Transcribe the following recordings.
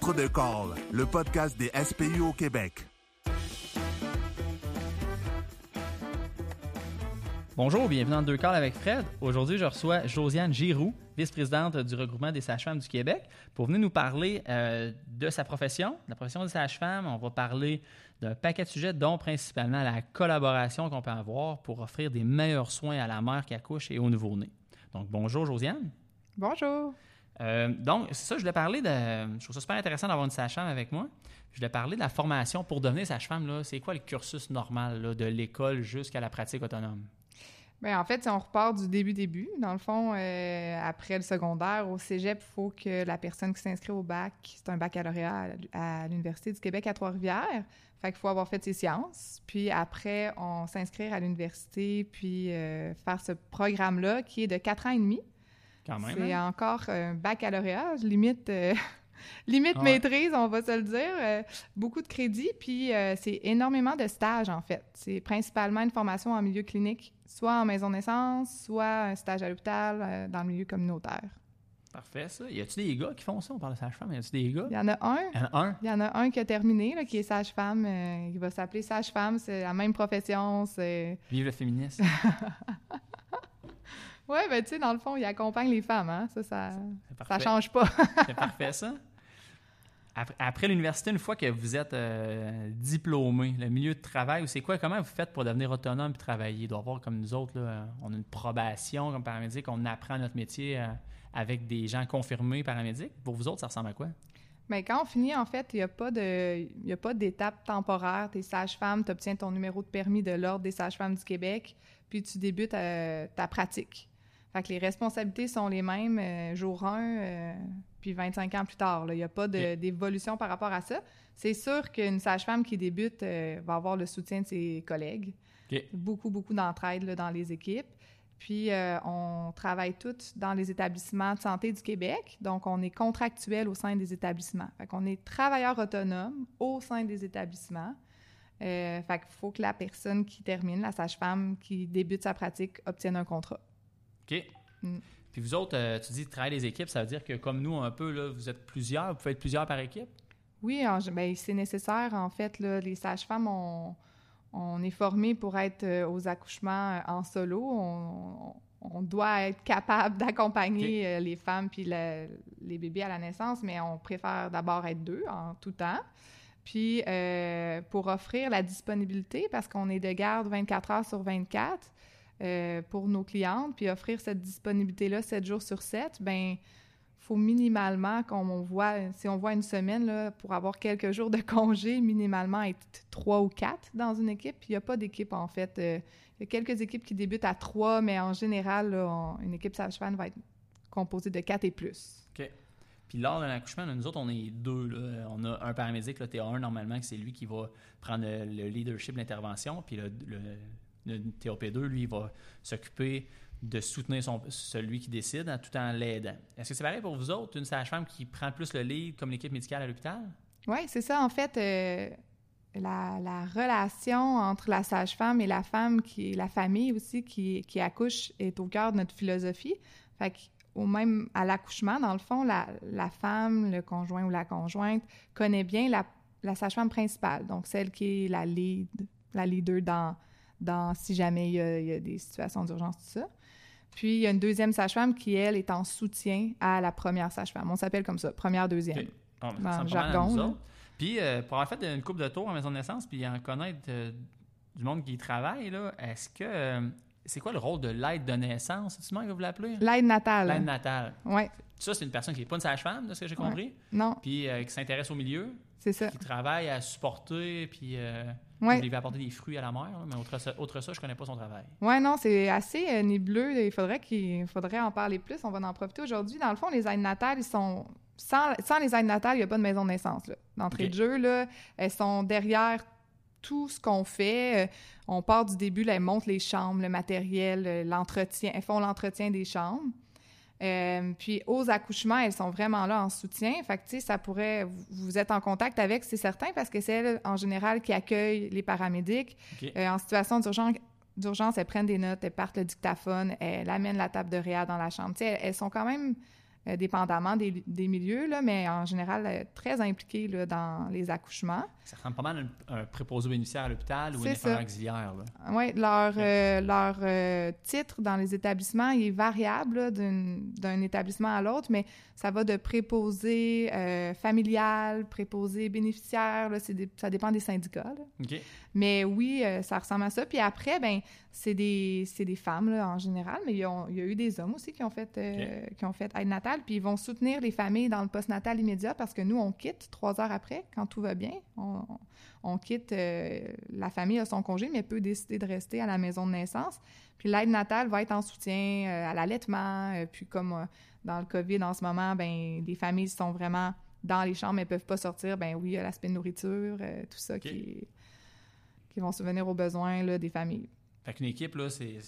Entre deux calls, le podcast des SPU au Québec. Bonjour, bienvenue dans Deux Calls avec Fred. Aujourd'hui, je reçois Josiane Giroux, vice-présidente du regroupement des sages-femmes du Québec, pour venir nous parler euh, de sa profession, de la profession des sages-femmes. On va parler d'un paquet de sujets, dont principalement la collaboration qu'on peut avoir pour offrir des meilleurs soins à la mère qui accouche et au nouveau-né. Donc, bonjour Josiane. Bonjour. Euh, donc, ça, je voulais parler de. Je trouve ça super intéressant d'avoir une sage-femme avec moi. Je voulais parler de la formation pour devenir sage-femme. C'est quoi le cursus normal de l'école jusqu'à la pratique autonome? Bien, en fait, si on repart du début-début, dans le fond, euh, après le secondaire, au cégep, il faut que la personne qui s'inscrit au bac, c'est un baccalauréat à, l'Université du Québec à Trois-Rivières. Fait qu'il faut avoir fait ses sciences. Puis après, on s'inscrire à l'université, puis euh, faire ce programme-là qui est de quatre ans et demi. Quand même. C'est hein? encore un baccalauréat, limite. Euh, limite maîtrise, on va se le dire. beaucoup de crédits, puis c'est énormément de stages, en fait. C'est principalement une formation en milieu clinique soit en maison de naissance, soit un stage à l'hôpital euh, dans le milieu communautaire. Parfait, ça. Y a-tu des gars qui font ça? On parle de sage-femme. Y a-tu des gars? Il y en a un. Il y en a un? Il y en a un qui a terminé, là, qui est sage-femme. Euh, il va s'appeler sage-femme. C'est la même profession. C'est... Vive le féminisme. oui, ben tu sais, dans le fond, il accompagne les femmes. Hein? Ça, ça, ça change pas. c'est parfait, ça. Après, l'université, une fois que vous êtes euh, diplômé, le milieu de travail, c'est quoi? Comment vous faites pour devenir autonome et travailler? Il doit y avoir comme nous autres, on a une probation comme paramédic, on apprend notre métier euh, avec des gens confirmés paramédics. Pour vous autres, ça ressemble à quoi? Bien, quand on finit, en fait, il n'y a pas de, pas d'étape temporaire. Tu es sage-femme, tu obtiens ton numéro de permis de l'Ordre des sages-femmes du Québec, puis tu débutes euh, ta pratique. Fait que les responsabilités sont les mêmes jour 1, puis 25 ans plus tard. Il n'y a pas d'évolution par rapport à ça. C'est sûr qu'une sage-femme qui débute euh, va avoir le soutien de ses collègues. Beaucoup, beaucoup d'entraide dans les équipes. Puis, euh, on travaille toutes dans les établissements de santé du Québec. Donc, on est contractuel au sein des établissements. Fait qu'on est travailleur autonome au sein des établissements. Euh, fait qu'il faut que la personne qui termine, la sage-femme qui débute sa pratique, obtienne un contrat. OK. Mm. Puis vous autres, euh, tu dis travailler les équipes, ça veut dire que comme nous, un peu, là, vous êtes plusieurs, vous pouvez être plusieurs par équipe? Oui, ben, c'est nécessaire. En fait, là, les sages-femmes, on, on, est formés pour être euh, aux accouchements euh, en solo. On, on doit être capable d'accompagner les femmes puis les bébés à la naissance, mais on préfère d'abord être deux en tout temps. Puis pour offrir la disponibilité, parce qu'on est de garde 24 heures sur 24, euh, pour nos clientes, puis offrir cette disponibilité-là 7 jours sur 7, ben faut minimalement, qu'on voit, si on voit une semaine, là, pour avoir quelques jours de congé, minimalement être trois ou quatre dans une équipe. Il n'y a pas d'équipe, en fait. Euh, il y a quelques équipes qui débutent à trois, mais en général, une équipe sage-femme va être composée de quatre et plus. OK. Puis lors d'un accouchement, nous autres, on est deux. Là. On a un paramédic, le TA1, normalement, c'est lui qui va prendre le, leadership de l'intervention. Puis le TOP2, lui, va s'occuper de soutenir celui qui décide tout en l'aidant. Est-ce que c'est pareil pour vous autres, une sage-femme qui prend plus le lead comme l'équipe médicale à l'hôpital? Oui, c'est ça. En fait, euh, la, relation entre la sage-femme et la femme, la famille aussi qui, accouche, est au cœur de notre philosophie. Fait au même à l'accouchement, dans le fond, la, la, femme, le conjoint ou la conjointe connaît bien la, la sage-femme principale, donc celle qui est la lead, la leader dans dans si jamais il y a, des situations d'urgence, tout ça. Puis, il y a une deuxième sage-femme qui, elle, est en soutien à la première sage-femme. On s'appelle comme ça, première, deuxième. dans le jargon. Puis, euh, pour avoir fait une coupe de tours en maison de naissance, puis en connaître euh, du monde qui y travaille, est-ce que... Euh, c'est quoi le rôle de l'aide de naissance? C'est ce que vous l'appelez? L'aide natale. L'aide natale. Oui. Ça, c'est une personne qui n'est pas une sage-femme, de ce que j'ai compris? Non. Puis qui s'intéresse au milieu. C'est ça. Qui travaille à supporter, puis il va apporter des fruits à la mère, mais autre ça, autre ça je connais pas son travail. Oui, non, c'est assez euh, nébuleux. Il faudrait, qu'il faudrait en parler plus. On va en profiter aujourd'hui. Dans le fond, les aides natales, ils sont... Sans, les aides natales, il n'y a pas de maison de naissance. D'entrée de jeu, là, elles sont derrière tout ce qu'on fait. Euh, on part du début, là, elles montent les chambres, le matériel, euh, l'entretien. Elles font l'entretien des chambres. Euh, puis aux accouchements, elles sont vraiment là en soutien. Fait que, tu sais, ça pourrait... Vous êtes en contact avec, c'est certain, parce que c'est elles, en général, qui accueillent les paramédics. Euh, en situation d'urgence, d'urgence, elles prennent des notes, elles partent le dictaphone, elles amènent la table de réa dans la chambre. Tu sais, elles, sont quand même euh, dépendamment des, des milieux, là, mais en général, euh, très impliqués là, dans les accouchements. Ça ressemble pas mal à un, un préposé bénéficiaire à l'hôpital ou un C'est infirmière auxiliaire. Oui, leur, euh, leur titre dans les établissements il est variable d'un établissement à l'autre, mais ça va de préposé familial, préposé bénéficiaire, là, c'est des- ça dépend des syndicats. là. OK. Mais oui, euh, ça ressemble à ça. Puis après, ben c'est des, des femmes là, en général, mais il y, a, il y a eu des hommes aussi qui ont fait, euh, qui ont fait aide natale, puis ils vont soutenir les familles dans le postnatal immédiat parce que nous, on quitte trois heures après, quand tout va bien. On, on quitte, euh, la famille a son congé, mais peut décider de rester à la maison de naissance. Puis l'aide natale va être en soutien à l'allaitement, puis comme dans le COVID en ce moment, ben les familles sont vraiment dans les chambres, mais peuvent pas sortir. Ben oui, il y a l'aspect nourriture, tout ça qui, vont subvenir aux besoins là, des familles. Fait qu'une équipe, là, c'est,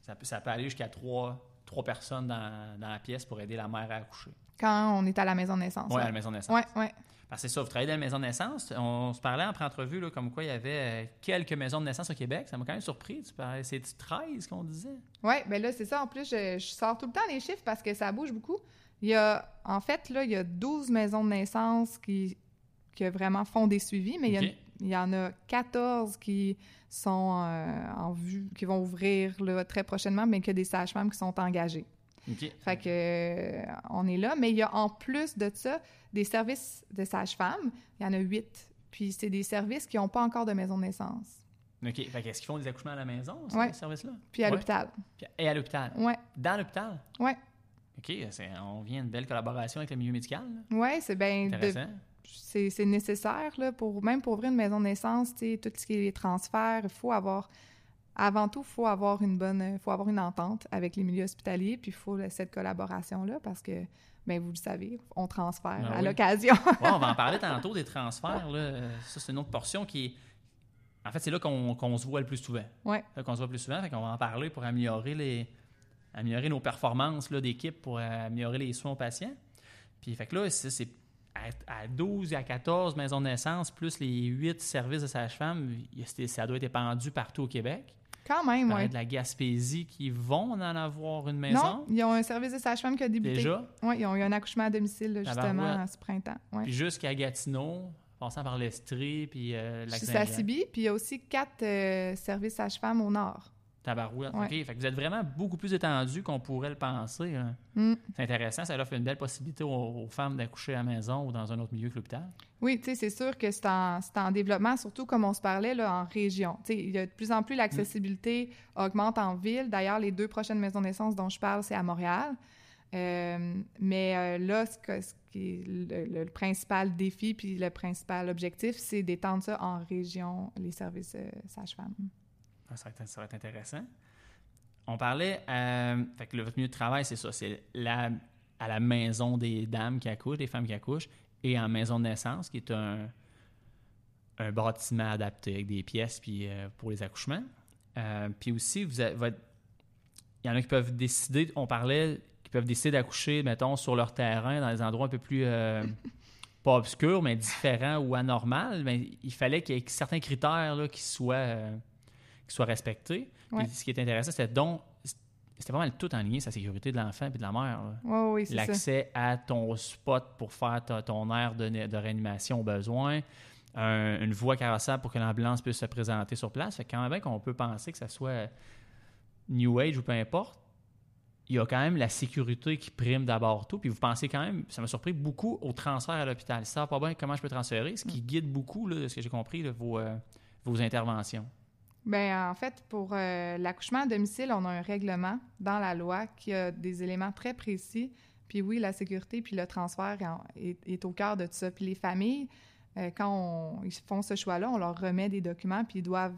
ça, peut, ça peut aller jusqu'à trois, trois personnes dans, dans la pièce pour aider la mère à accoucher. Quand on est à la maison de naissance. Oui, à ouais. la maison de naissance. Ouais, ouais. Parce que c'est ça, vous travaillez dans la maison de naissance. On se parlait en pré-entrevue là, comme quoi il y avait euh, quelques maisons de naissance au Québec. Ça m'a quand même surpris. Tu parlais, c'est 13 qu'on disait. Oui, ben là, c'est ça. En plus, je, je sors tout le temps les chiffres parce que ça bouge beaucoup. Il y a, en fait, là, il y a 12 maisons de naissance qui, qui vraiment font des suivis, mais il y a-. il y, en a 14 qui sont euh, en vue, qui vont ouvrir là, très prochainement, mais que des sages-femmes qui sont engagées. OK. Fait que euh, on est là, mais il y a en plus de ça des services de sages-femmes. Il y en a huit. Puis c'est des services qui n'ont pas encore de maison de naissance. OK. Fait qu'est-ce qu'ils font des accouchements à la maison, ces Ouais. services-là? Puis à Ouais. l'hôpital. Et à l'hôpital. Ouais, Dans l'hôpital? ouais, OK. on vient une belle collaboration avec le milieu médical. ouais, c'est bien. Intéressant. C'est nécessaire là, pour même pour ouvrir une maison de naissance, tout ce qui est les transferts, il faut avoir avant tout, il faut avoir une bonne faut avoir une entente avec les milieux hospitaliers, puis il faut cette collaboration là parce que ben vous le savez, on transfère Ah à oui. l'occasion. Ouais, on va en parler tantôt des transferts. Là. Ça, c'est une autre portion qui est. En fait, c'est là qu'on qu'on se voit le plus souvent. ouais. Qu'on se voit plus souvent. Fait qu'on va en parler pour améliorer les améliorer nos performances là, d'équipe pour améliorer les soins aux patients. Puis fait que là, c'est à, à 12 et à 14 maisons de naissance, plus les 8 services de sage-femme, ça doit être épandu partout au Québec. Quand même, ouais. de la Gaspésie qui vont en avoir une maison? Non, ils ont un service de sage-femme qui a débuté. Déjà? Oui, ils ont eu un accouchement à domicile, là, justement, ce printemps. Ouais. Puis jusqu'à Gatineau, passant par l'Estrie, puis euh, à Sibi, puis il y a aussi quatre euh, services sage-femme au nord. Tabarouette. Ouais. OK? Fait que vous êtes vraiment beaucoup plus étendu qu'on pourrait le penser. hein. Mm. C'est intéressant. Ça offre une belle possibilité aux, aux femmes d'accoucher à la maison ou dans un autre milieu que l'hôpital. Oui, tu sais, c'est sûr que c'est en, développement, surtout comme on se parlait là, en région. Tu sais, il y a de plus en plus l'accessibilité augmente en ville. D'ailleurs, les deux prochaines maisons de naissance dont je parle, c'est à Montréal. Euh, mais euh, là, ce, que- ce qui est le, le- le principal défi puis le principal objectif, c'est d'étendre ça en région, les services euh, sage-femme. Ah, Ça va, être, ça va être intéressant. On parlait, euh, fait que le, votre milieu de travail, c'est ça, c'est la, à la maison des dames qui accouchent, des femmes qui accouchent, et en maison de naissance, qui est un, un bâtiment adapté avec des pièces puis, euh, pour les accouchements. Euh, puis aussi, vous avez- votre- il y en a qui peuvent décider, on parlait, qui peuvent décider d'accoucher, mettons, sur leur terrain, dans des endroits un peu plus, euh, pas obscurs, mais différents ou anormaux. Mais il fallait qu'il y ait certains critères là, qui soient... qui soit respecté. Puis ce qui est intéressant, c'était donc c'était pas mal tout en lien, sa sécurité de l'enfant et de la mère. là. Oui, c'est. L'accès à ton spot pour faire ta- ton air de, de réanimation au besoin, un- une voie carrossable pour que l'ambulance puisse se présenter sur place. Fait quand même qu'on peut penser que ça soit New Age ou peu importe, il y a quand même la sécurité qui prime d'abord tout. Puis vous pensez quand même, ça m'a surpris beaucoup au transfert à l'hôpital. Ça va pas bien, comment je peux transférer? Ce qui guide beaucoup, là, de ce que j'ai compris, là, vos, euh, vos interventions. Ben, en fait, pour euh, l'accouchement à domicile, on a un règlement dans la loi qui a des éléments très précis. Puis oui, la sécurité puis le transfert est, est au cœur de tout ça. Puis les familles, euh, quand on- ils font ce choix-là, on leur remet des documents puis ils doivent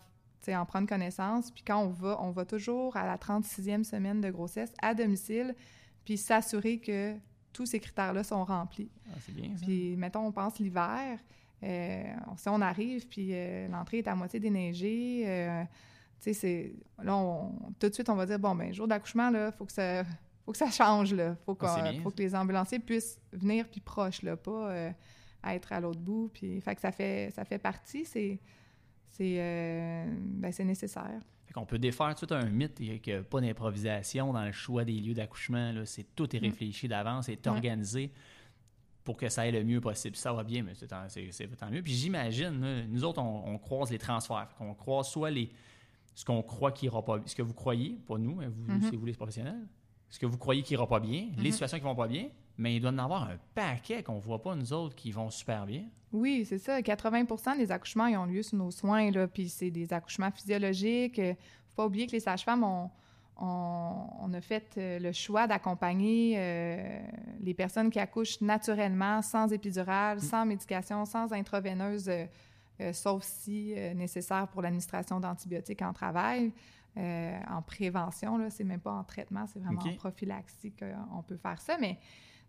en prendre connaissance. Puis quand on va, on va toujours à la 36e semaine de grossesse à domicile puis s'assurer que tous ces critères-là sont remplis. Ah, c'est bien ça. Puis, mettons, on pense l'hiver, si on arrive, puis euh, l'entrée est à moitié déneigée, euh, tu sais, c'est... Là, on- tout de suite, on va dire, bon, ben jour d'accouchement, là, faut que ça... Faut que ça change, là. Faut, Ah, faut que les ambulanciers puissent venir puis proche, là, pas euh, être à l'autre bout. Puis, fait que ça fait, ça fait partie, c'est... C'est, euh, ben, nécessaire. Fait On peut défaire tout un mythe qu'il n'y a pas d'improvisation dans le choix des lieux d'accouchement. C'est tout est Mm. réfléchi d'avance, c'est organisé pour que ça aille le mieux possible. Ça va bien, mais c'est tant, tant mieux. Puis j'imagine, nous autres, on, on croise les transferts. On croise soit les ce qu'on croit qui ira pas bien, ce que vous croyez, pas nous, hein, vous, Mhm. c'est vous les professionnels, ce que vous croyez qui ira pas bien, les Mhm. situations qui vont pas bien, mais il doit y en avoir un paquet qu'on voit pas, nous autres, qui vont super bien. Oui, c'est ça. 80% des accouchements ils ont lieu sous nos soins, là, puis c'est des accouchements physiologiques. Faut pas oublier que les sages-femmes ont, on a fait euh, le choix d'accompagner euh, les personnes qui accouchent naturellement, sans épidural, sans médication, sans intraveineuse, euh, euh, sauf si nécessaire pour l'administration d'antibiotiques en travail. en prévention, là, c'est même pas en traitement, c'est vraiment en prophylaxie qu'on peut faire ça, mais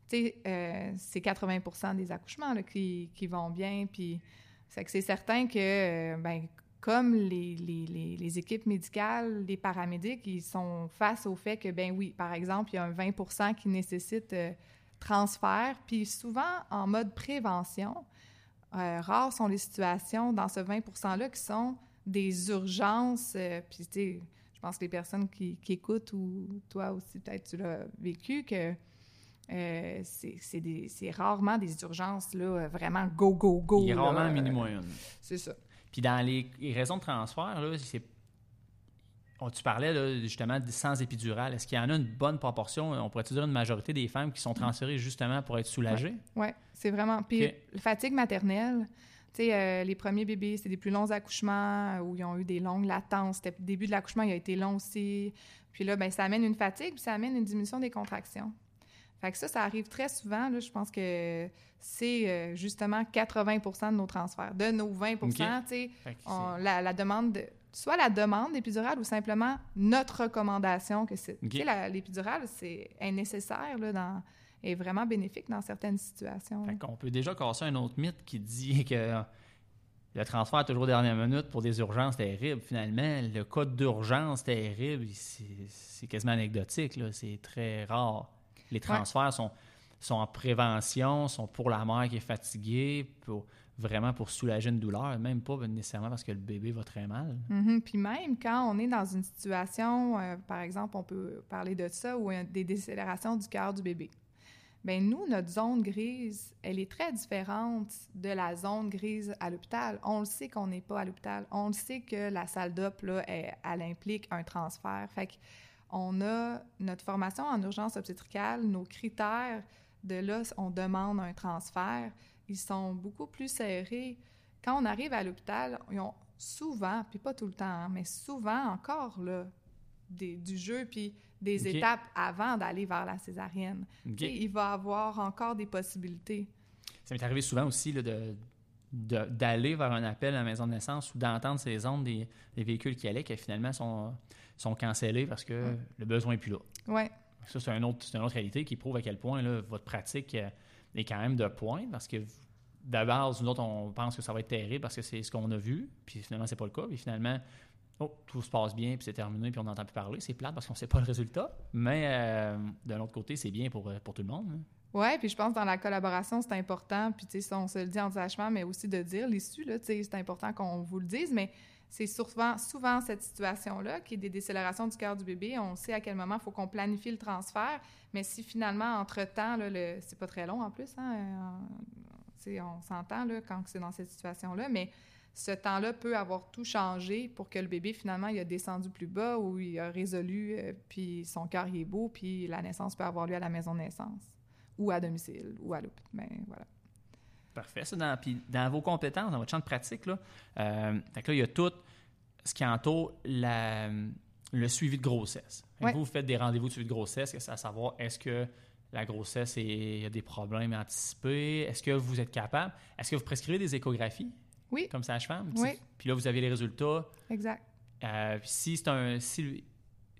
tu sais, c'est 80% des accouchements là, qui, qui vont bien. Puis, c'est que c'est certain que, ben, comme les, les, les, les équipes médicales, les paramédics, ils sont face au fait que, ben oui, par exemple, il y a un 20 qui nécessite euh, transfert. Puis souvent, en mode prévention, euh, rares sont les situations dans ce 20 %-là qui sont des urgences. euh, puis, tu sais, je pense que les personnes qui, qui écoutent, ou toi aussi, peut-être tu l'as vécu, que euh, c'est rarement des urgences, là, vraiment go, go, go. Il y a rarement un minimum. C'est ça. Puis dans les, les raisons de transfert, là, c'est. tu parlais là, justement de sans épidural. Est-ce qu'il y en a une bonne proportion, on pourrait dire une majorité des femmes qui sont transférées justement pour être soulagées? Oui, c'est vraiment. Puis, Ok. la fatigue maternelle, tu sais, euh, les premiers bébés, c'est des plus longs accouchements euh, où ils ont eu des longues latences. C'était- Le début de l'accouchement, il a été long aussi. Puis là, ben, ça amène une fatigue, puis ça amène une diminution des contractions. Fait que ça, ça arrive très souvent. Là, je pense que c'est euh, justement 80% de nos transferts. De nos 20 tu sais, Fait que on- la, la demande, de- soit la demande d'épidural ou simplement notre recommandation que c'est. Ok. Tu sais, la- l'épidural, c'est est nécessaire là, dans, est vraiment bénéfique dans certaines situations. Fait qu'on peut déjà casser un autre mythe qui dit que le transfert est toujours aux dernières minutes pour des urgences terribles. Finalement, le cas d'urgence terrible, c'est quasiment anecdotique. C'est très rare. Les transferts sont, sont en prévention, sont pour la mère qui est fatiguée, pour, vraiment pour soulager une douleur, même pas nécessairement parce que le bébé va très mal. Mhm. Puis même quand on est dans une situation, euh, par exemple, on peut parler de ça, ou des décélérations du cœur du bébé. Bien, nous, notre zone grise, elle est très différente de la zone grise à l'hôpital. On le sait qu'on n'est pas à l'hôpital. On le sait que la salle d'op, là, elle, elle implique un transfert. Fait qu'on a notre formation en urgence obstétricale, nos critères de là, on demande un transfert, ils sont beaucoup plus serrés. Quand on arrive à l'hôpital, ils ont souvent, puis pas tout le temps, hein, mais souvent encore là, des- du jeu, puis des étapes avant d'aller vers la césarienne. Il va avoir encore des possibilités. Ça m'est arrivé souvent aussi là, de- d'aller vers un appel à la maison de naissance ou d'entendre ces ondes des, des véhicules qui allaient qui finalement sont, sont cancellés parce que Ouais. le besoin n'est plus là. Ouais, Ça, c'est un autre, une autre réalité qui prouve à quel point là, votre pratique euh, est quand même de point parce que de base, nous autres, on pense que ça va être terrible parce que c'est ce qu'on a vu, puis finalement, c'est pas le cas. Puis finalement, oh, tout se passe bien, puis c'est terminé, puis on n'entend plus parler. C'est plate parce qu'on sait pas le résultat. Mais euh, d'un autre côté, c'est bien pour, euh, pour tout le monde. hein. Ouais, puis je pense que dans la collaboration, c'est important, puis tu sais, on se le dit en sachement, mais aussi de dire l'issue, tu sais, c'est important qu'on vous le dise, mais c'est souvent, souvent cette situation-là qui est des décélérations du cœur du bébé. On sait à quel moment il faut qu'on planifie le transfert, mais si finalement, entre-temps, le... c'est pas très long en plus, hein, euh, on s'entend là, quand c'est dans cette situation-là, mais ce temps-là peut avoir tout changé pour que le bébé, finalement, il a descendu plus bas ou il a résolu, euh, puis son cœur est beau, puis la naissance peut avoir lieu à la maison de naissance ou à domicile, ou à l'hôpital. Voilà. Parfait. Ça, dans, puis dans vos compétences, dans votre champ de pratique, là, euh, fait que là, il y a tout ce qui entoure la- le suivi de grossesse. Ouais. Vous, vous faites des rendez-vous de suivi de grossesse, à savoir est-ce que la grossesse, il y a des problèmes anticipés? Est-ce que vous êtes capable? Est-ce que vous prescrivez des échographies? Oui, comme sage-femme? Oui. Puis là, vous avez les résultats. exact. Euh, si c'est un. si-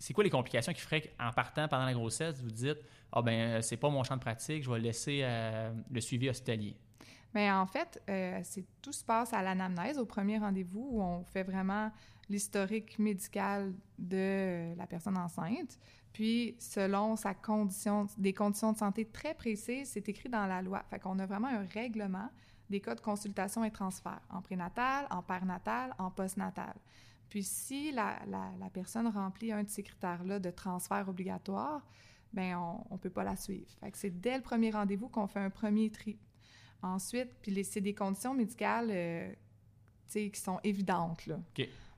c'est quoi les complications qui feraient qu'en partant pendant la grossesse, vous dites Ah ben euh, c'est pas mon champ de pratique, je vais laisser euh, le suivi hospitalier. Mais en fait, euh, c'est tout se passe à l'anamnèse, au premier rendez-vous, où on fait vraiment l'historique médical de la personne enceinte. Puis, selon sa condition, des conditions de santé très précises, c'est écrit dans la loi. Fait qu'on a vraiment un règlement des cas de consultation et transfert en prénatal, en perinatal, en postnatal. Puis si la, la- la personne remplit un de ces critères-là de transfert obligatoire, ben on ne peut pas la suivre. Fait que c'est dès le premier rendez-vous qu'on fait un premier tri. Ensuite, puis c'est des conditions médicales euh, qui sont évidentes. Là.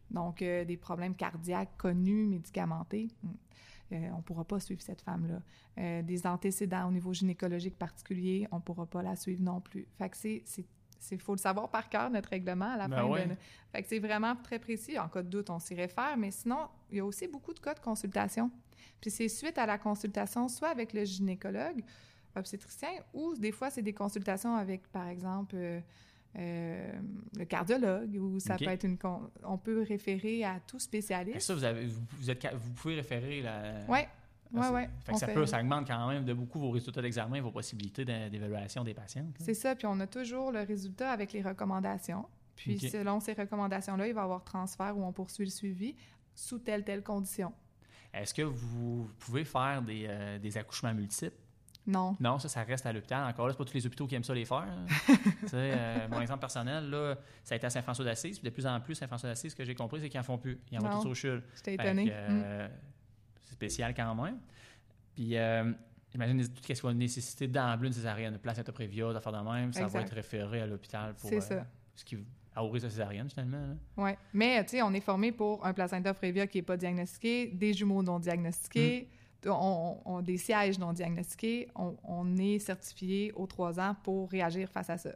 Donc, euh, des problèmes cardiaques connus, médicamentés. hmm. Euh, on ne pourra pas suivre cette femme-là. Euh, des antécédents au niveau gynécologique particulier, on ne pourra pas la suivre non plus. Fait que c'est... Il faut le savoir par cœur, notre règlement, à la Ben fin ouais. de... Fait que c'est vraiment très précis. En cas de doute, on s'y réfère, mais sinon, il y a aussi beaucoup de cas de consultation. Puis c'est suite à la consultation, soit avec le gynécologue, obstétricien, ou des fois, c'est des consultations avec, par exemple, euh, euh, le cardiologue, ou ça peut être une... con- On peut référer à tout spécialiste. ça, vous, avez, vous, êtes, vous pouvez référer la. Oui, Oui, c'est- oui. Fait que ça, peut, ça augmente quand même de beaucoup vos résultats d'examen, vos possibilités d'é- d'évaluation des patients. C'est ça, puis on a toujours le résultat avec les recommandations. Puis selon ces recommandations-là, il va y avoir transfert ou on poursuit le suivi sous telle, telle condition. Est-ce que vous pouvez faire des, euh, des accouchements multiples? Non. Non, ça, ça reste à l'hôpital. Encore là, c'est pas tous les hôpitaux qui aiment ça les faire. hein. Euh, mon exemple personnel, là, ça a été à Saint-François d'Assise. Puis de plus en plus, Saint-François d'Assise, ce que j'ai compris, c'est qu'ils en font plus. Ils en vont tous au CHUL. J'étais étonnée. C'est spécial quand même. Puis, euh, imagine tout ce qui va néciter d'emblée une césarienne, de place prévia, d'affaires de même, ça va être référé à l'hôpital pour C'est euh, ça. ce qui à sa césarienne finalement. Oui. Mais, tu sais, on est formé pour un placenta prévia qui n'est pas diagnostiqué, des jumeaux non diagnostiqués, Mm. on, on- des sièges non diagnostiqués. On, on est certifié aux trois ans pour réagir face à ça.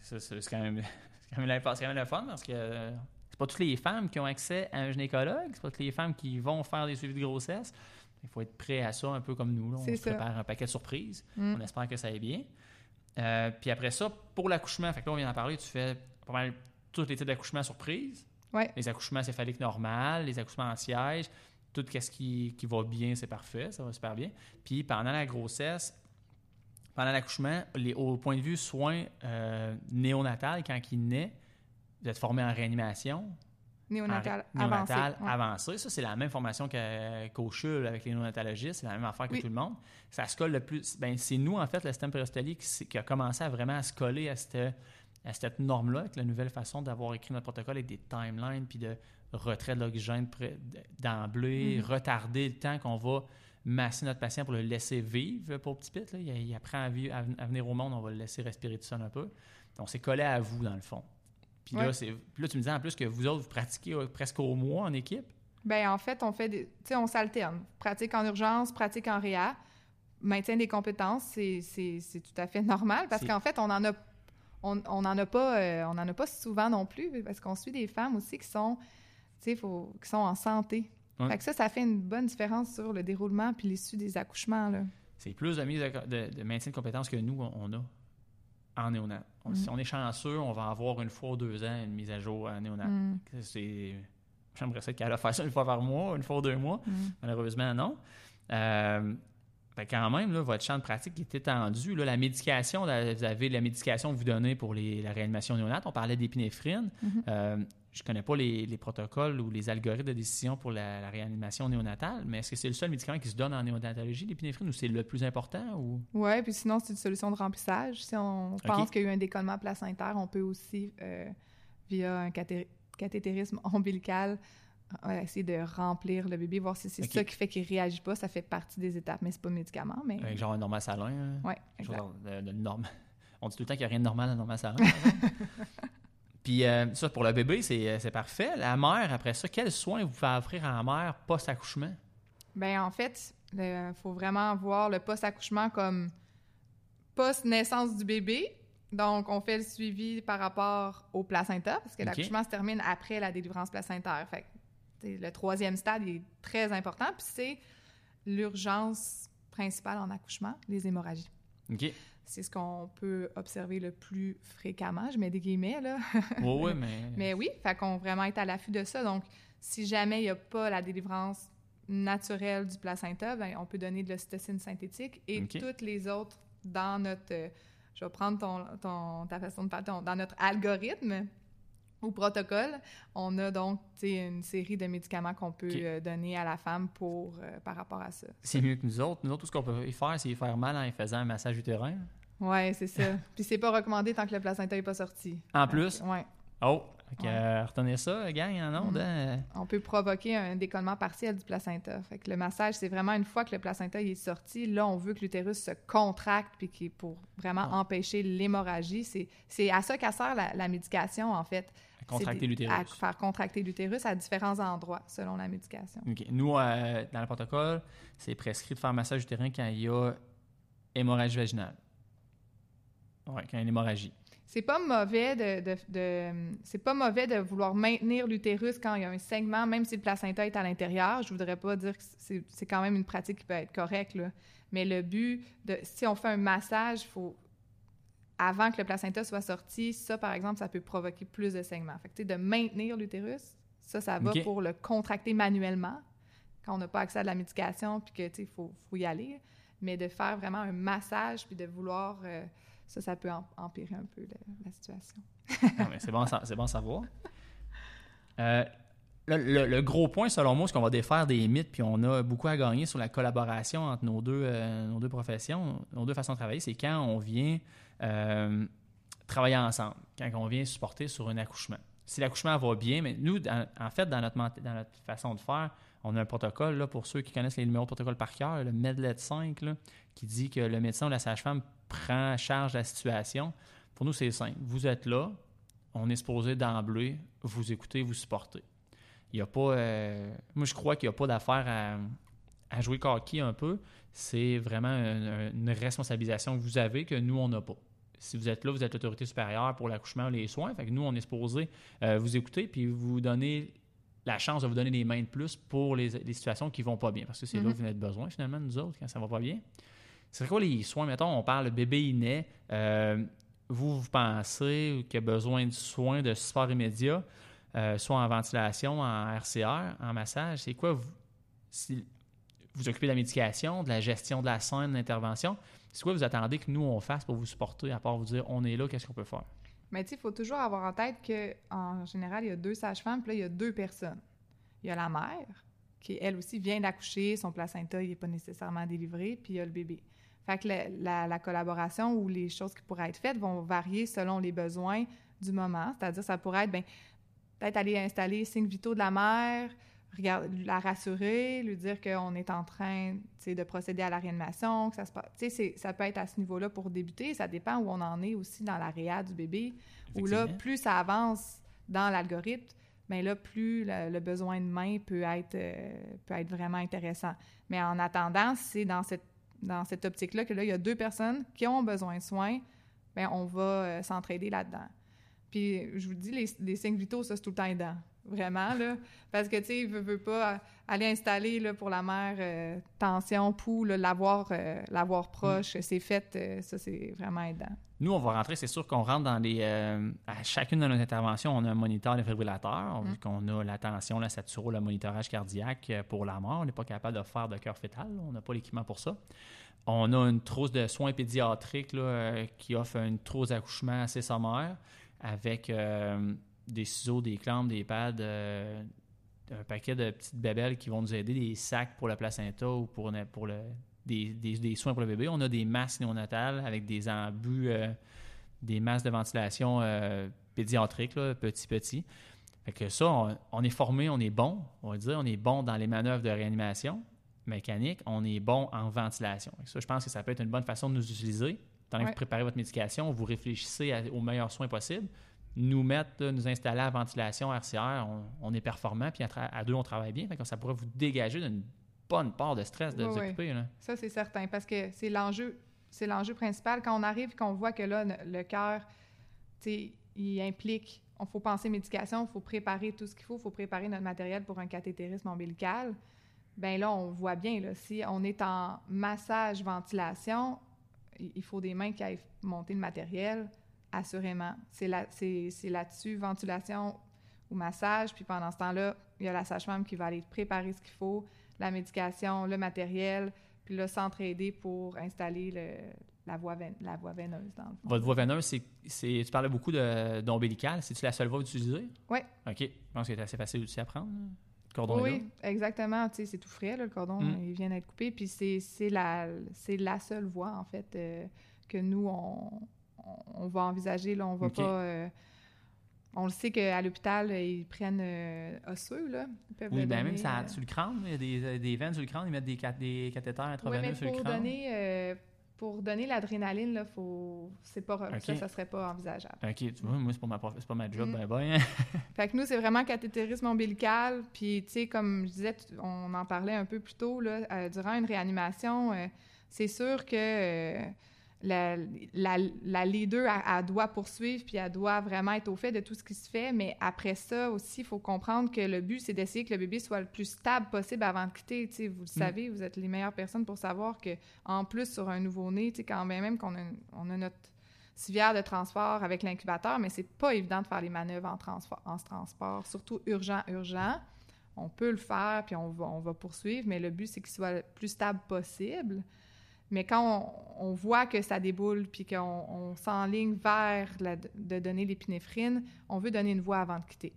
Ça, c'est quand même, quand même, quand même le fun parce que euh, c'est pas toutes les femmes qui ont accès à un gynécologue, c'est pas toutes les femmes qui vont faire des suivis de grossesse. Il faut être prêt à ça, un peu comme nous. là. On se ça. prépare un paquet de surprises. Mm. On espère que ça aille bien. Euh, puis après ça, pour l'accouchement, fait que là, on vient d'en parler, tu fais pas mal tous les types d'accouchements surprises. Ouais. Les accouchements céphaliques normales, les accouchements en siège, tout ce qui, qui va bien, c'est parfait, ça va super bien. Puis pendant la grossesse, pendant l'accouchement, au point de vue soins euh, néonatal, quand il naît, vous êtes formé en réanimation, Néonatal en ré- néonatal avancé. ouais. avancé. Ça, c'est la même formation qu'au CHUL avec les néonatologistes. C'est la même affaire que Oui. tout le monde. Ça se colle le plus. Ben, c'est nous, en fait, le système périostalique qui, a commencé à vraiment à se coller à cette, à cette norme-là, avec la nouvelle façon d'avoir écrit notre protocole avec des timelines puis de retrait de l'oxygène d'emblée, Mhm. retarder le temps qu'on va masser notre patient pour le laisser vivre, pour petit pit. Là. Il, il apprend à, vivre- à ven- à venir au monde, on va le laisser respirer tout seul un peu. On s'est collé à vous, dans le fond. Puis là, Ouais. c'est- puis là, tu me disais en plus que vous autres, vous pratiquez presque au mois en équipe? Ben en fait, on fait des, tu sais, on s'alterne. Pratique en urgence, pratique en réa. Maintien des compétences, c'est, tout à fait normal parce qu'en fait, on en a, on, on en a pas, euh, on en a pas souvent non plus parce qu'on suit des femmes aussi qui sont, faut- qui sont en santé. Ouais. Fait que ça, ça fait une bonne différence sur le déroulement puis l'issue des accouchements là. C'est plus de mise de, maintien de compétences que nous, on a en néonat. On- Mm. Si on est chanceux, on va avoir une fois ou deux ans une mise à jour en néonat. Mm, C'est... J'aimerais ça qu'elle a faire ça une fois par mois, une fois ou deux mois. mm. Malheureusement, non. Euh, fait quand même, là, votre champ de pratique est étendu. Là, la médication, là, vous avez la médication que vous donnez pour les- la réanimation néonate. On parlait d'épinéphrine. Mhm. Euh, je ne connais pas les, les protocoles ou les algorithmes de décision pour la, la réanimation néonatale, mais est-ce que c'est le seul médicament qui se donne en néonatologie, l'épinéphrine, ou c'est le plus important? Ou... Ouais, puis sinon, c'est une solution de remplissage. Si on pense qu'il y a eu un décollement placentaire, on peut aussi, euh, via un cathé- cathétérisme ombilical, euh, essayer de remplir le bébé, voir si c'est ça qui fait qu'il réagit pas. Ça fait partie des étapes, mais c'est pas médicament. Mais genre un normal salin? hein? Quelque exact. chose de, de norme. On dit tout le temps qu'il n'y a rien de normal dans le normal salin. Puis euh, ça, pour le bébé, c'est c'est parfait. La mère, après ça, quels soins vous pouvez offrir à la mère post-accouchement? Ben en fait, il faut vraiment voir le post-accouchement comme post-naissance du bébé. Donc, on fait le suivi par rapport au placenta, parce que l'accouchement se termine après la délivrance placentaire. Fait que, le troisième stade est très important, puis c'est l'urgence principale en accouchement, les hémorragies. C'est ce qu'on peut observer le plus fréquemment. Je mets des guillemets, là. Oui, oui, mais... Mais oui, fait qu'on vraiment être à l'affût de ça. Donc, si jamais il n'y a pas la délivrance naturelle du placenta, ben, on peut donner de l'ocytocine synthétique et toutes les autres dans notre... euh, je vais prendre ton, ton- ta façon de parler. ton- dans notre algorithme ou protocole, on a donc une série de médicaments qu'on peut euh, donner à la femme pour, euh, par rapport à ça. C'est mieux que nous autres. Nous autres, tout ce qu'on peut y faire, c'est y faire mal en faisant un massage utérin. Oui, c'est ça. Puis c'est pas recommandé tant que le placenta n'est pas sorti. En plus? ouais. Oh, euh, retenez ça, gang, en ondes. Mhm. hein? On peut provoquer un décollement partiel du placenta. Fait que le massage, c'est vraiment une fois que le placenta il est sorti, là, on veut que l'utérus se contracte puis qui pour vraiment Ouais. empêcher l'hémorragie. C'est, à ça qu'a sert la, la médication, en fait. Contracter des- À l'utérus. faire contracter l'utérus à différents endroits, selon la médication. OK. Nous, euh, dans le protocole, c'est prescrit de faire massage utérin quand il y a hémorragie vaginale. Oui, quand il y a une hémorragie. C'est pas mauvais de, de- de- c'est pas mauvais de vouloir maintenir l'utérus quand il y a un segment, même si le placenta est à l'intérieur. Je voudrais pas dire que c'est, c'est quand même une pratique qui peut être correcte, là. Mais le but de si on fait un massage, faut avant que le placenta soit sorti, ça par exemple, ça peut provoquer plus de segments. Fait que, tu sais, de maintenir l'utérus, ça, ça va pour le contracter manuellement quand on n'a pas accès à de la médication, puis que tu faut, faut y aller. Mais de faire vraiment un massage, puis de vouloir euh, ça, ça peut em- empirer un peu la, la situation. Mais c'est bon, c'est bon à savoir. Euh, le, gros point, selon moi, c'est qu'on va défaire des mythes, puis on a beaucoup à gagner sur la collaboration entre nos deux, euh, professions, nos deux façons de travailler. C'est quand on vient euh, travailler ensemble, quand on vient supporter sur un accouchement. Si l'accouchement va bien, mais nous, en fait, dans notre, façon de faire, on a un protocole, pour ceux qui connaissent les numéros de protocole par cœur, le Medlet 5, là, qui dit que le médecin ou la sage-femme prend charge de la situation. Pour nous, c'est simple. Vous êtes là, on est supposé d'emblée vous écouter, vous supporter. Il y a pas. euh, moi, je crois qu'il n'y a pas d'affaire à, à jouer coquille un peu. C'est vraiment une, une responsabilisation que vous avez que nous, on n'a pas. Si vous êtes là, vous êtes l'autorité supérieure pour l'accouchement, les soins. Fait que nous, on est supposé euh, vous écouter puis vous donner la chance de vous donner des mains de plus pour les, les situations qui vont pas bien. Parce que c'est là Mhm. que vous avez besoin, finalement, nous autres, quand ça va pas bien. C'est quoi les soins? Mettons, on parle, le bébé il naît. euh, vous, vous pensez qu'il a besoin de soins de support immédiat, euh, soit en ventilation, en RCR, en massage. C'est quoi? Vous, si vous occupez de la médication, de la gestion de la scène, de l'intervention. C'est quoi vous attendez que nous, on fasse pour vous supporter, à part vous dire, on est là, qu'est-ce qu'on peut faire? Mais tu sais, il faut toujours avoir en tête qu'en général, il y a deux sages-femmes, puis là, il y a deux personnes. Il y a la mère, qui, elle aussi, vient d'accoucher, son placenta, il n'est pas nécessairement délivré, puis il y a le bébé. Fait que la, la- la collaboration ou les choses qui pourraient être faites vont varier selon les besoins du moment. C'est-à-dire, ça pourrait être, ben, peut-être aller installer les signes vitaux de la mère, regarde- la rassurer, lui dire qu'on est en train de procéder à la réanimation, que ça se passe. Ça peut être à ce niveau-là pour débuter. Ça dépend où on en est aussi dans la réa du bébé. Où là, plus ça avance dans l'algorithme, bien là, plus le, le besoin de main peut être, euh, peut être vraiment intéressant. Mais en attendant, c'est dans cette, dans cette optique-là que là, il y a deux personnes qui ont besoin de soins, bien, on va euh, s'entraider là-dedans. Puis, je vous dis, les, les signes vitaux, ça, c'est tout le temps aidant. Vraiment, là. Parce que, tu sais, veut, veut pas aller installer, là, pour la mère, euh, tension, pouls, l'avoir euh, l'avoir proche, c'est fait, euh, ça, c'est vraiment aidant. Nous, on va rentrer, c'est sûr qu'on rentre dans les. à chacune de nos interventions, on a un moniteur défibrillateur, on Mm. dit qu'on a la tension, la saturo, le monitorage cardiaque pour la mort. On n'est pas capable de faire de cœur fœtal, là. on n'a pas l'équipement pour ça. On a une trousse de soins pédiatriques là, qui offre une trousse d'accouchement assez sommaire avec euh, des ciseaux, des clampes, des pads, euh, un paquet de petites bébelles qui vont nous aider, des sacs pour le placenta ou pour, des, soins pour le bébé. On a des masques néonatales avec des embus, euh, des masques de ventilation pédiatriques, petit, petit. Fait que ça, on, est formé, on est bon, on va dire, on est bon dans les manœuvres de réanimation mécanique, on est bon en ventilation. Ça, je pense que ça peut être une bonne façon de nous utiliser. Pendant que vous préparez votre médication, vous réfléchissez à- aux meilleurs soins possibles. Nous mettre, là, nous installer à ventilation RCR, on, on est performant, puis à, deux, on travaille bien. Fait que ça pourrait vous dégager d'une bonne part de stress de Ouais, vous occuper. là. Ça, c'est certain, parce que c'est l'enjeu, c'est l'enjeu principal. Quand on arrive et qu'on voit que là, le, cœur, il implique, il faut penser médication, il faut préparer tout ce qu'il faut, il faut préparer notre matériel pour un cathétérisme ombilical. Ben là, on voit bien, là, si on est en massage, ventilation, il faut des mains qui aillent monter le matériel, assurément. C'est là, là-dessus, ventilation ou massage, puis pendant ce temps-là, il y a la sage-femme qui va aller préparer ce qu'il faut, la médication, le matériel, puis là, s'entraider pour installer le- la, voie veine- la voie veineuse, dans le fond. Votre voie veineuse, c'est, tu parlais beaucoup d'ombilical. C'est-tu la seule voie utilisée? Oui. OK. Je pense que c'est assez facile aussi à prendre. Cordon Oui, est là. oui, exactement. Tu sais, c'est tout frais, là, le cordon, Mm. il vient d'être coupé. Puis c'est la, la seule voie, en fait, euh, que nous, on, on- va envisager. Là, on va pas... euh, on le sait qu'à l'hôpital, ils prennent euh, osseux, là. Ils peuvent Oui, ben même ça, euh, sur le crâne, il y a des, des veines sur le crâne, ils mettent des, cat- des cathéters Oui, mais sur le crâne. donner, pour donner l'adrénaline, là, faut... c'est pas... Ça, ça serait pas envisageable. OK, tu vois, moi, c'est pas ma, prof- c'est pas ma job, Mm. ben ben. Fait que nous, c'est vraiment cathétérisme ombilical. Puis, tu sais, comme je disais, on en parlait un peu plus tôt, là, euh, durant une réanimation, euh, c'est sûr que euh, la, la, la leader, elle, elle doit poursuivre, puis elle doit vraiment être au fait de tout ce qui se fait. Mais après ça aussi, il faut comprendre que le but, c'est d'essayer que le bébé soit le plus stable possible avant de quitter. Vous le savez, vous êtes les meilleures personnes pour savoir que en plus, sur un nouveau-né, quand même, même qu'on a, on a notre civière de transport avec l'incubateur, mais c'est pas évident de faire les manœuvres en, transport, en transport, surtout urgent, urgent. On peut le faire, puis on va, on va poursuivre, mais le but, c'est qu'il soit le plus stable possible. Mais quand on, on voit que ça déboule, puis qu'on on s'enligne vers la- de donner l'épinéphrine, on veut donner une voie avant de quitter.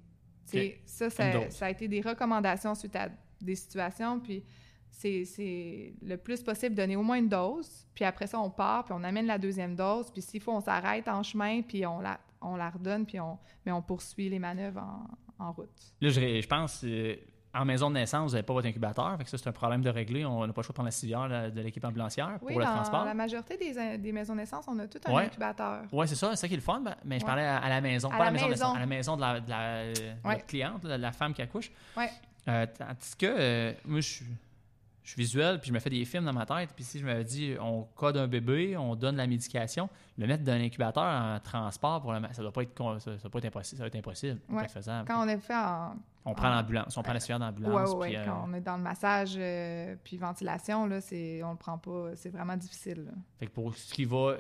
Ça, ça, a été des recommandations suite à des situations, puis c'est le plus possible donner au moins une dose, puis après ça, on part, puis on amène la deuxième dose, puis s'il faut, on s'arrête en chemin, puis on la, on la redonne, puis on, mais on poursuit les manœuvres en, en route. Là, je pense, euh, en maison de naissance, vous n'avez pas votre incubateur, fait que ça, c'est un problème de régler. On n'a pas le choix de prendre la civière de l'équipe ambulancière Oui, pour le dans transport. la majorité des, des maisons de naissance, on a tout un Ouais. incubateur. Oui, c'est ça, c'est ça qui est le fun, ben, mais je parlais à, à la maison, À pas à la maison, de naissance, à la maison de la, de la- de Ouais. notre cliente, de la femme qui accouche. Ouais. Euh, tandis que euh, moi, je suis, je suis visuel, puis je me fais des films dans ma tête, puis si je me dis, on code un bébé, on donne la médication, le mettre dans l'incubateur en transport, pour le, ça doit pas être, con- ça, ça doit pas être impossible, ça être impossible, Ouais. faisable. Quand on est fait en, on prend en- l'ambulance, on prend la civière Ouais, d'ambulance, ouais, puis, ouais. euh, Quand on est dans le massage euh, puis ventilation, là, c'est, on le prend pas. C'est vraiment difficile. là. Fait que pour ce qui va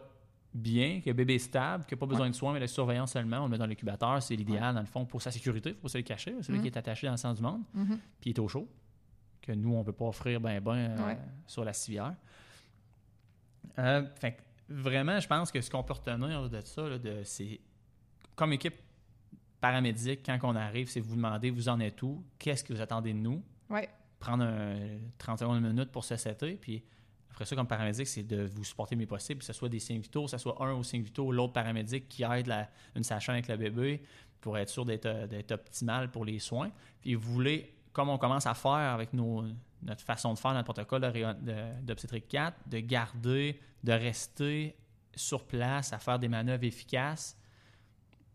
bien, que le bébé est stable, qu'il n'a pas besoin de soins, mais de surveillance seulement, on le met dans l'incubateur, c'est l'idéal, dans le fond, pour sa sécurité, il faut pas se le cacher. C'est lui Mhm. qui est attaché dans le sens du monde, Mhm. puis il est au chaud, que nous, on ne peut pas offrir ben ben euh, sur la civière. Euh, fait que vraiment, je pense que ce qu'on peut retenir de ça, c'est comme équipe paramédic, quand on arrive, c'est vous demander, vous en êtes où, qu'est-ce que vous attendez de nous, Ouais. prendre un 30 secondes, une minute pour se setter, puis après ça, comme paramédic, c'est de vous supporter le mieux possible, que ce soit des signes vitaux, que ce soit un ou cinq vitaux, l'autre paramédic qui aide la- une sage avec le bébé pour être sûr d'être optimal pour les soins. Puis vous voulez, comme on commence à faire avec nos, notre façon de faire notre protocole de rayon- de- d'obstétrique 4, de garder, de rester sur place à faire des manœuvres efficaces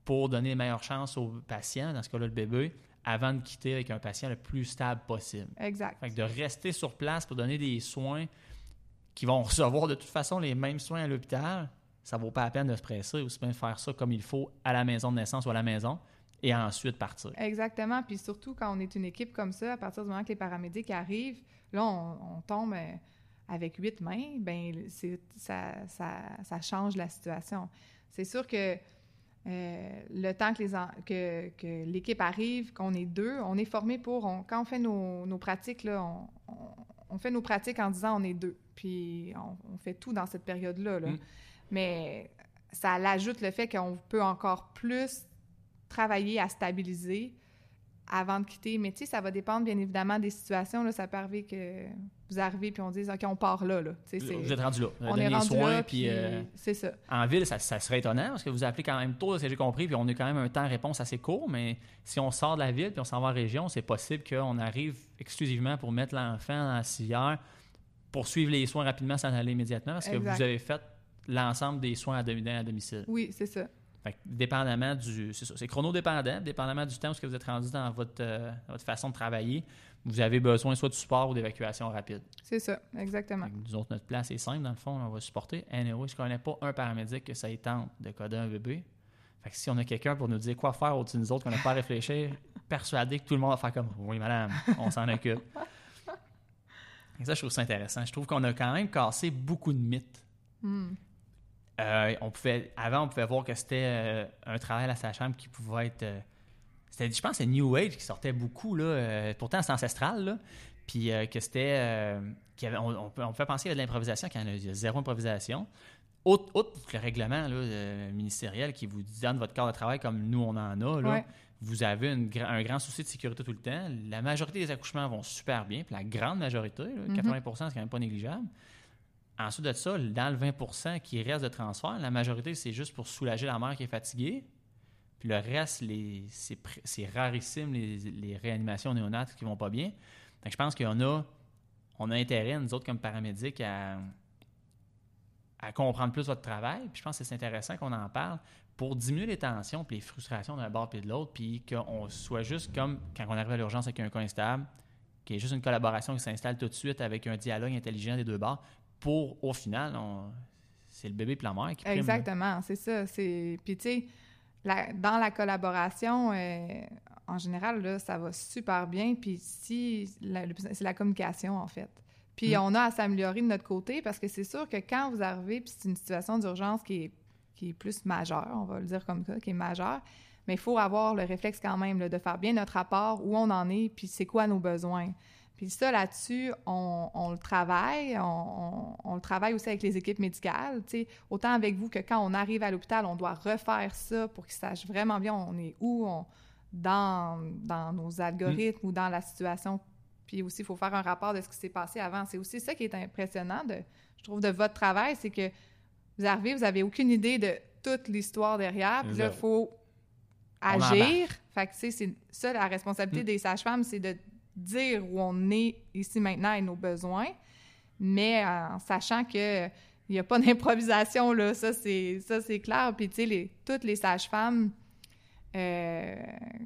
pour donner les meilleures chances aux patients, dans ce cas-là le bébé, avant de quitter avec un patient le plus stable possible. Exact. Fait que de rester sur place pour donner des soins qui vont recevoir de toute façon les mêmes soins à l'hôpital, ça vaut pas la peine de se presser, aussi bien faire ça comme il faut à la maison de naissance ou à la maison et ensuite partir. Exactement. Puis surtout, quand on est une équipe comme ça, à partir du moment que les paramédics arrivent, là, on, on tombe euh, avec huit mains, ben ça, ça, ça change la situation. C'est sûr que euh, le temps que, les en- que, que l'équipe arrive, qu'on est deux, on est formé pour... on- quand on fait nos, nos pratiques, là, on, on- on fait nos pratiques en disant on est deux. Puis on, fait tout dans cette période-là. là. Mm. Mais ça l'ajoute le fait qu'on peut encore plus travailler à stabiliser avant de quitter. Mais tu sais, ça va dépendre bien évidemment des situations. Là. Ça peut arriver que vous arrivez puis on dise OK, on part là. Vous êtes rendu là. On est les rendu soins, là, puis euh, c'est ça. en ville, ça, ça serait étonnant parce que vous appelez quand même tôt, que j'ai compris, puis on a quand même un temps de réponse assez court, mais si on sort de la ville puis on s'en va en région, c'est possible qu'on arrive exclusivement pour mettre l'enfant dans la civière, pour suivre les soins rapidement sans aller immédiatement parce que Exact. vous avez fait l'ensemble des soins à domicile. Oui, c'est ça. Fait que dépendamment du. C'est ça, c'est chronodépendant, dépendamment du temps où vous êtes rendu dans votre, euh, votre façon de travailler, vous avez besoin soit de support ou d'évacuation rapide. C'est ça, exactement. Nous autres, notre place est simple, dans le fond, on va supporter. Anyway, je ne connais pas un paramédic que ça y tente de coder un bébé. Fait que si on a quelqu'un pour nous dire quoi faire au-dessus de nous autres, qu'on n'a pas à réfléchir, persuadé que tout le monde va faire comme Oui, madame, on s'en occupe. Et ça, je trouve ça intéressant. Je trouve qu'on a quand même cassé beaucoup de mythes. Hmm. Euh, on pouvait, avant, on pouvait voir que c'était euh, un travail à la sage-femme qui pouvait être. euh, c'était, je pense que c'est New Age qui sortait beaucoup. Là, pourtant, c'est ancestral. Là, puis que c'était. qu'il y avait- on, on peut, on peut penser qu'il y de l'improvisation, qu'il y en a, il y a zéro improvisation. Autre, autre le règlement là, ministériel qui vous donne votre corps de travail comme nous, on en a. Là, Ouais. Vous avez une un grand souci de sécurité tout le temps. La majorité des accouchements vont super bien. Puis la grande majorité, là, Mhm. 80% c'est quand même pas négligeable. Ensuite de ça, dans le 20% qui reste de transfert, la majorité, c'est juste pour soulager la mère qui est fatiguée. Puis le reste, c'est rarissime, les, réanimations néonates qui vont pas bien. Que je pense qu'on a, on a intérêt, nous autres, comme paramédics, à, comprendre plus votre travail. Puis je pense que c'est intéressant qu'on en parle pour diminuer les tensions puis les frustrations d'un bord puis de l'autre, puis qu'on soit juste comme quand on arrive à l'urgence avec un cas instable, qu'il y ait juste une collaboration qui s'installe tout de suite avec un dialogue intelligent des deux bords pour, au final, c'est le bébé et la mère qui prime. Exactement, c'est ça. C'est... Puis, tu sais, la- dans la collaboration, euh, en général, là, ça va super bien. Puis, si c'est la communication, en fait. Puis, Mm. on a à s'améliorer de notre côté parce que c'est sûr que quand vous arrivez, puis c'est une situation d'urgence qui est, qui est plus majeure, on va le dire comme ça, qui est majeure, mais il faut avoir le réflexe quand même là, de faire bien notre rapport, où on en est, puis c'est quoi nos besoins. Puis ça, là-dessus, on, on le travaille. On, on- on le travaille aussi avec les équipes médicales. tu sais. Autant avec vous que quand on arrive à l'hôpital, on doit refaire ça pour qu'ils sachent vraiment bien on est où on- dans, dans nos algorithmes ou dans la situation. Puis aussi, il faut faire un rapport de ce qui s'est passé avant. C'est aussi ça qui est impressionnant, de, je trouve, de votre travail, c'est que vous arrivez, vous n'avez aucune idée de toute l'histoire derrière. Puis là, il faut agir. Fait que, tu sais, c'est ça, la responsabilité Mm. des sages-femmes, c'est de dire où on est ici maintenant et nos besoins, mais en sachant que il n'y a pas d'improvisation, là, ça c'est, ça, c'est clair. Puis, tu sais, les- toutes les sages-femmes, euh,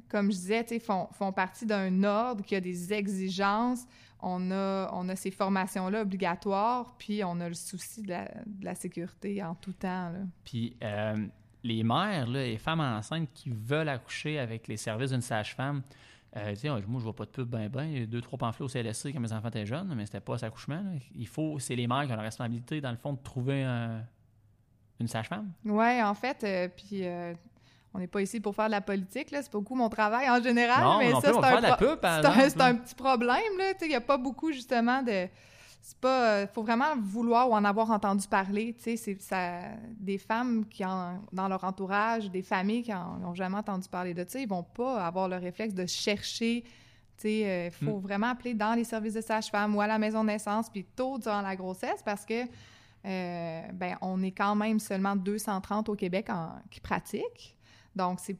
comme je disais, tu sais, font, font partie d'un ordre qui a des exigences. On a, on a ces formations-là obligatoires, puis on a le souci de la, sécurité en tout temps. Puis euh, les mères, les femmes enceintes qui veulent accoucher avec les services d'une sage-femme, euh, moi, je vois pas de pub ben ben. Il y a deux, trois pamphlets au CLSC quand mes enfants étaient jeunes, mais c'était pas cet accouchement. là. Il faut, c'est les mères qui ont la responsabilité, dans le fond, de trouver un- une sage-femme. Oui, en fait, euh, puis euh, on n'est pas ici pour faire de la politique, là, c'est pas beaucoup mon travail en général, non, mais non ça, c'est un, pro- un- petit problème, là, il n'y a pas beaucoup, justement, de... C'est pas... euh, faut vraiment vouloir ou en avoir entendu parler, tu sais, c'est ça... Des femmes qui, ont dans leur entourage, des familles qui n'ont jamais entendu parler de ça, ils vont pas avoir le réflexe de chercher... Tu sais, il faut Mm. vraiment appeler dans les services de sage-femme ou à la maison de naissance, puis tôt durant la grossesse, parce que euh, ben, on est quand même seulement 230 au Québec en- qui pratiquent. Donc, c'est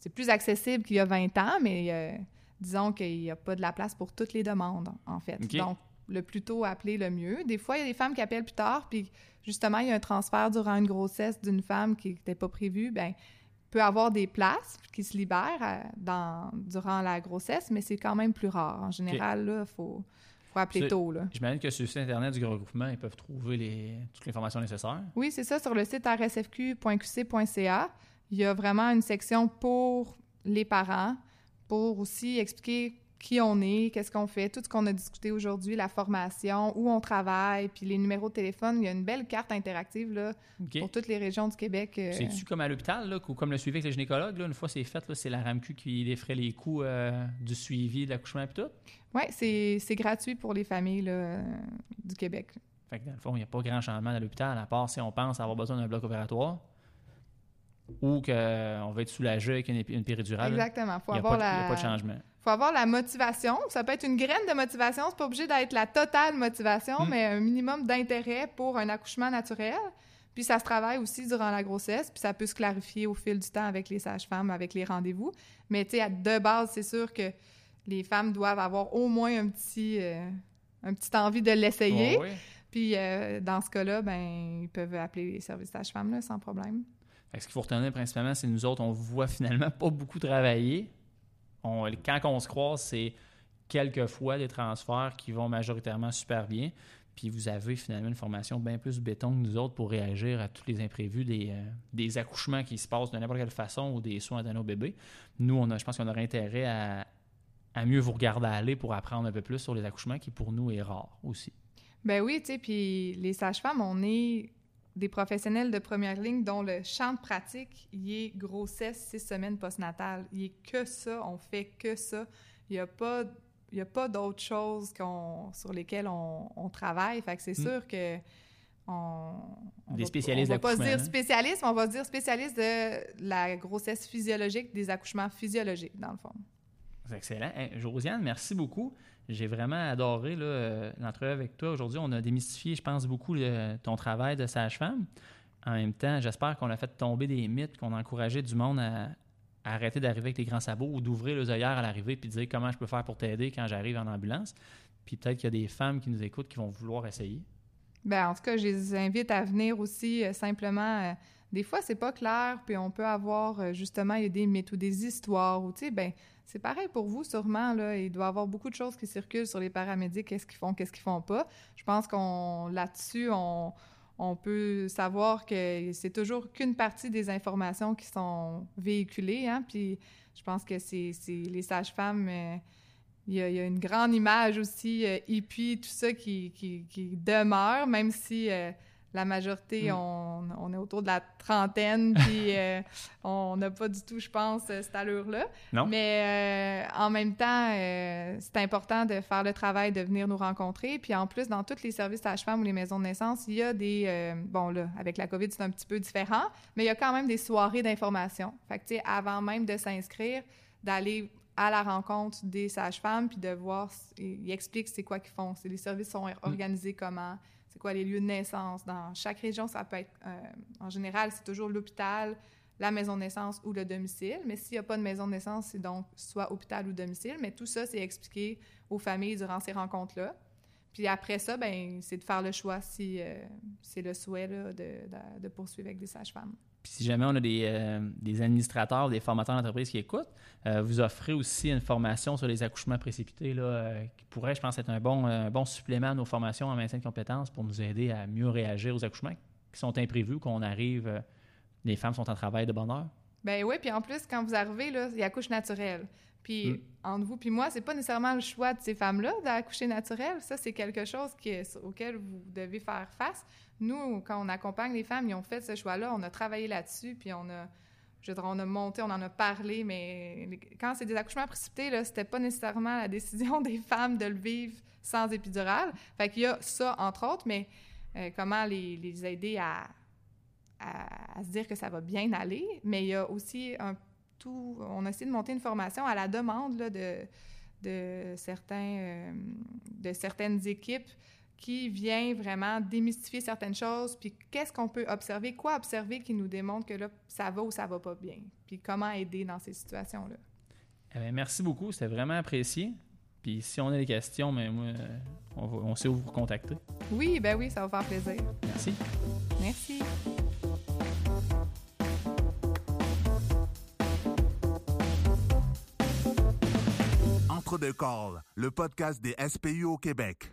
c'est plus accessible qu'il y a 20 ans, mais euh, disons qu'il n'y a pas de la place pour toutes les demandes, en fait. Donc, le plus tôt appelé, le mieux. Des fois, il y a des femmes qui appellent plus tard, puis justement, il y a un transfert durant une grossesse d'une femme qui n'était pas prévue. Bien, il peut avoir des places qui se libèrent euh, dans, durant la grossesse, mais c'est quand même plus rare. En général, là, il faut, faut appeler tôt, là. J'imagine que sur le site Internet du regroupement, ils peuvent trouver les, toutes les informations nécessaires. Oui, c'est ça. Sur le site rsfq.qc.ca, il y a vraiment une section pour les parents, pour aussi expliquer qui on est, qu'est-ce qu'on fait, tout ce qu'on a discuté aujourd'hui, la formation, où on travaille, puis les numéros de téléphone. Il y a une belle carte interactive là, pour toutes les régions du Québec. euh, C'est-tu comme à l'hôpital, là, ou comme le suivi avec le gynécologue? Là, une fois c'est fait, c'est la RAMQ qui défrait les coûts euh, du suivi de l'accouchement et tout? Oui, c'est gratuit pour les familles là, euh, du Québec. Fait que dans le fond, il n'y a pas grand changement à l'hôpital, à part si on pense avoir besoin d'un bloc opératoire ou qu'on va être soulagé avec une, péridurale. Exactement. Il n'y a, pas de changement. Faut avoir la motivation. Ça peut être une graine de motivation. C'est pas obligé d'être la totale motivation, Mm. mais un minimum d'intérêt pour un accouchement naturel. Puis ça se travaille aussi durant la grossesse, puis ça peut se clarifier au fil du temps avec les sages-femmes, avec les rendez-vous. Mais tu sais, à- de base, c'est sûr que les femmes doivent avoir au moins un petit, euh, un petit envie de l'essayer. Ouais. Puis euh, dans ce cas-là, ben ils peuvent appeler les services sages-femmes sans problème. Fait que ce qu'il faut retenir principalement, c'est nous autres, on voit finalement pas beaucoup travailler. Quand on se croise, c'est quelques fois des transferts qui vont majoritairement super bien. Puis vous avez finalement une formation bien plus béton que nous autres pour réagir à tous les imprévus des, euh, accouchements qui se passent de n'importe quelle façon ou des soins à nos bébés. Nous, on a, je pense qu'on aurait intérêt à, à mieux vous regarder aller pour apprendre un peu plus sur les accouchements qui pour nous est rare aussi. Ben oui, tu sais, puis les sages-femmes, on est des professionnels de première ligne dont le champ de pratique, il est grossesse, six semaines postnatales. Il est que ça, on fait que ça. Il n'y a pas, il y a pas d'autres choses qu'on, sur lesquelles on, on travaille. Fait que c'est Mm. sûr que on, on Des va- spécialistes On va pas dire spécialiste, mais on va dire spécialiste de la grossesse physiologique, des accouchements physiologiques, dans le fond. C'est excellent. Hey, Josiane, merci beaucoup. J'ai vraiment adoré euh, l'entrevue avec toi. Aujourd'hui, on a démystifié, je pense, beaucoup le- ton travail de sage-femme. en même temps, j'espère qu'on a fait tomber des mythes, qu'on a encouragé du monde à, arrêter d'arriver avec les grands sabots ou d'ouvrir les œillères à l'arrivée puis de dire comment je peux faire pour t'aider quand j'arrive en ambulance. Puis peut-être qu'il y a des femmes qui nous écoutent qui vont vouloir essayer. Ben, en tout cas, je les invite à venir aussi euh, simplement. euh, des fois, c'est pas clair, puis on peut avoir justement il y des mythes ou des histoires ou tu sais, ben c'est pareil pour vous sûrement là. Il doit y avoir beaucoup de choses qui circulent sur les paramédics, qu'est-ce qu'ils font, qu'est-ce qu'ils font pas. Je pense qu'on là-dessus, on, peut savoir que c'est toujours qu'une partie des informations qui sont véhiculées, hein. Puis je pense que c'est les sages-femmes. euh, il y, a, une grande image aussi euh, hippie, tout ça qui demeure, même si euh, la majorité, Mm. on, on est autour de la trentaine, puis euh, on n'a pas du tout, je pense, euh, cette allure-là. Non. Mais euh, en même temps, euh, c'est important de faire le travail, de venir nous rencontrer. Puis en plus, dans tous les services sages-femmes ou les maisons de naissance, il y a des... bon, là, avec la COVID, c'est un petit peu différent, mais il y a quand même des soirées d'information. Fait que, tu sais, avant même de s'inscrire, d'aller à la rencontre des sages-femmes, puis de voir, ils expliquent c'est quoi qu'ils font, les services sont organisés comment, c'est quoi les lieux de naissance. Dans chaque région, ça peut être, euh, en général, c'est toujours l'hôpital, la maison de naissance ou le domicile. Mais s'il n'y a pas de maison de naissance, c'est donc soit hôpital ou domicile. Mais tout ça, c'est expliqué aux familles durant ces rencontres-là. Puis après ça, ben, c'est de faire le choix si euh, c'est le souhait de poursuivre avec des sages-femmes. Puis si jamais on a des, euh, des administrateurs, des formateurs d'entreprise qui écoutent, euh, vous offrez aussi une formation sur les accouchements précipités là, euh, qui pourrait, je pense, être un bon, supplément à nos formations en maintien de compétences pour nous aider à mieux réagir aux accouchements qui sont imprévus, qu'on arrive, les femmes sont en travail de bonne heure. Ben oui, puis en plus, quand vous arrivez, là, il y a accouche naturelle. Puis Mm. entre vous puis moi, c'est pas nécessairement le choix de ces femmes-là d'accoucher naturel. Ça, c'est quelque chose qui est- auquel vous devez faire face. Nous, quand on accompagne les femmes, ils ont fait ce choix-là. On a travaillé là-dessus, puis on a, je dire, on a monté, on en a parlé, mais quand c'est des accouchements précipités, là, c'était pas nécessairement la décision des femmes de le vivre sans épidural. Fait qu'il y a ça, entre autres, mais euh, comment les, les aider à, à, à se dire que ça va bien aller, mais il y a aussi un tout. On a essayé de monter une formation à la demande là, de, de, certains, euh, de certaines équipes qui vient vraiment démystifier certaines choses, puis qu'est-ce qu'on peut observer, quoi observer qui nous démontre que là, ça va ou ça va pas bien, puis comment aider dans ces situations-là. Eh merci beaucoup, c'était vraiment apprécié. Puis si on a des questions, mais moi, on, va- on sait où vous contacter. Oui, ben oui, ça va faire plaisir. Merci. Merci. Le podcast des SPU au Québec.